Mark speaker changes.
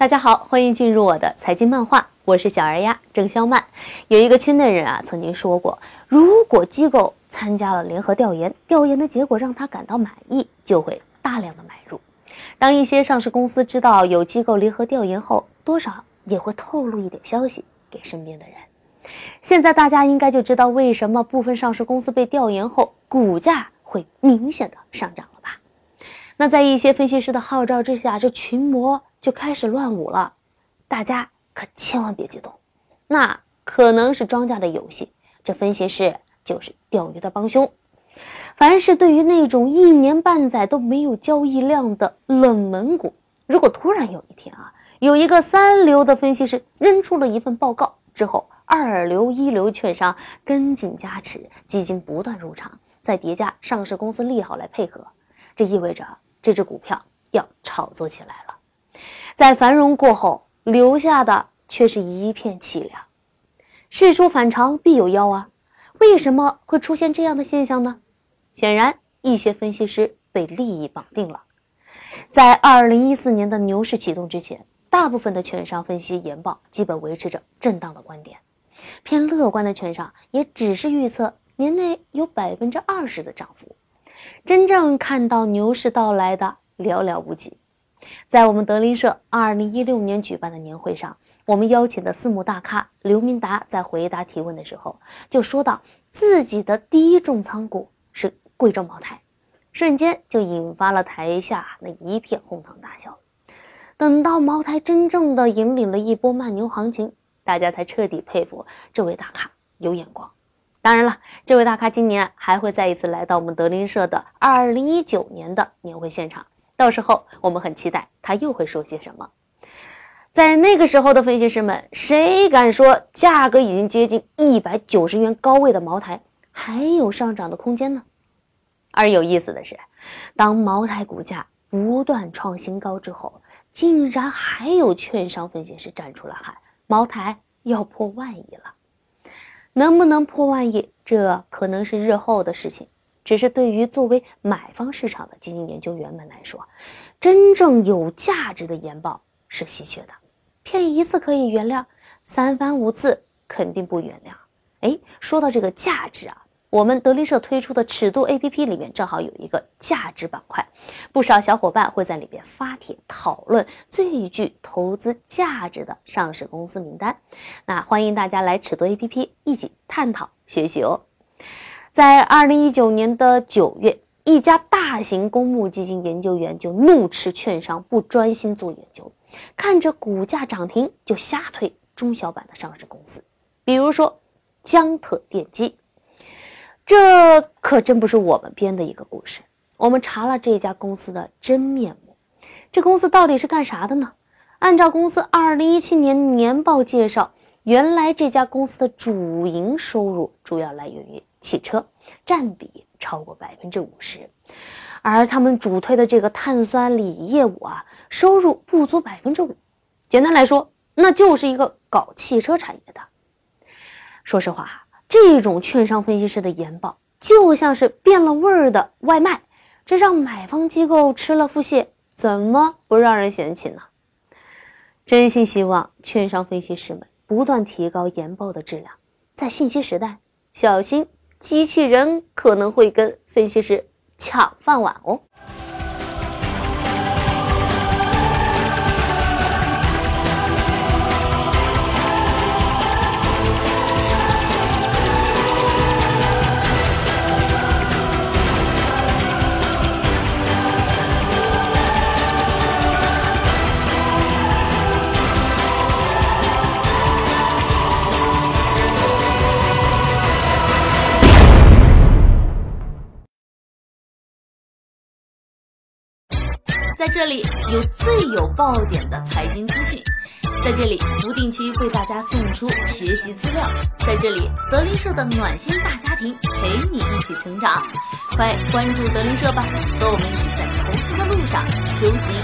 Speaker 1: 大家好，欢迎进入我的财经漫画，我是小儿鸭郑肖曼。有一个圈内人啊曾经说过，如果机构参加了联合调研，调研的结果让他感到满意，就会大量的买入。当一些上市公司知道有机构联合调研后，多少也会透露一点消息给身边的人。现在大家应该就知道为什么部分上市公司被调研后股价会明显的上涨了吧？那在一些分析师的号召之下，这群魔。就开始乱舞了，大家可千万别激动，那可能是庄家的游戏，这分析师就是钓鱼的帮凶。凡是对于那种一年半载都没有交易量的冷门股，如果突然有一天啊，有一个三流的分析师扔出了一份报告之后，二流、一流券商跟进加持，基金不断入场，再叠加上市公司利好来配合，这意味着这只股票要炒作起来了。在繁荣过后，留下的却是一片凄凉。事出反常必有妖啊！为什么会出现这样的现象呢？显然，一些分析师被利益绑定了。在二零一四年的牛市启动之前，大部分的券商分析研报基本维持着震荡的观点，偏乐观的券商也只是预测年内有百分之二十的涨幅。真正看到牛市到来的寥寥无几。在我们德林社二零一六年举办的年会上，我们邀请的私募大咖刘明达在回答提问的时候，就说到自己的第一重仓股是贵州茅台，瞬间就引发了台下那一片哄堂大笑。等到茅台真正的引领了一波慢牛行情，大家才彻底佩服这位大咖有眼光。当然了，这位大咖今年还会再一次来到我们德林社的二零一九年的年会现场。到时候我们很期待他又会说些什么。在那个时候的分析师们，谁敢说价格已经接近一百九十元高位的茅台还有上涨的空间呢？而有意思的是，当茅台股价不断创新高之后，竟然还有券商分析师站出来喊茅台要破万亿了。能不能破万亿，这可能是日后的事情。只是对于作为买方市场的基金研究员们来说，真正有价值的研报是稀缺的。骗一次可以原谅，三番五次肯定不原谅。哎，说到这个价值啊，我们德林社推出的尺度 APP 里面正好有一个价值板块，不少小伙伴会在里边发帖讨论最具投资价值的上市公司名单。那欢迎大家来尺度 APP 一起探讨学习哦。在二零一九年的九月，一家大型公募基金研究员就怒斥券商不专心做研究，看着股价涨停就瞎推中小板的上市公司，比如说江特电机。这可真不是我们编的一个故事。我们查了这家公司的真面目，这公司到底是干啥的呢？按照公司二零一七年年报介绍，原来这家公司的主营收入主要来源于。汽车占比超过百分之五十，而他们主推的这个碳酸锂业务啊，收入不足百分之五。简单来说，那就是一个搞汽车产业的。说实话，这种券商分析师的研报就像是变了味儿的外卖，这让买方机构吃了腹泻，怎么不让人嫌弃呢？真心希望券商分析师们不断提高研报的质量，在信息时代，小心。机器人可能会跟分析师抢饭碗哦。在这里有最有爆点的财经资讯，在这里不定期为大家送出学习资料，在这里德林社的暖心大家庭陪你一起成长，快关注德林社吧，和我们一起在投资的路上修行。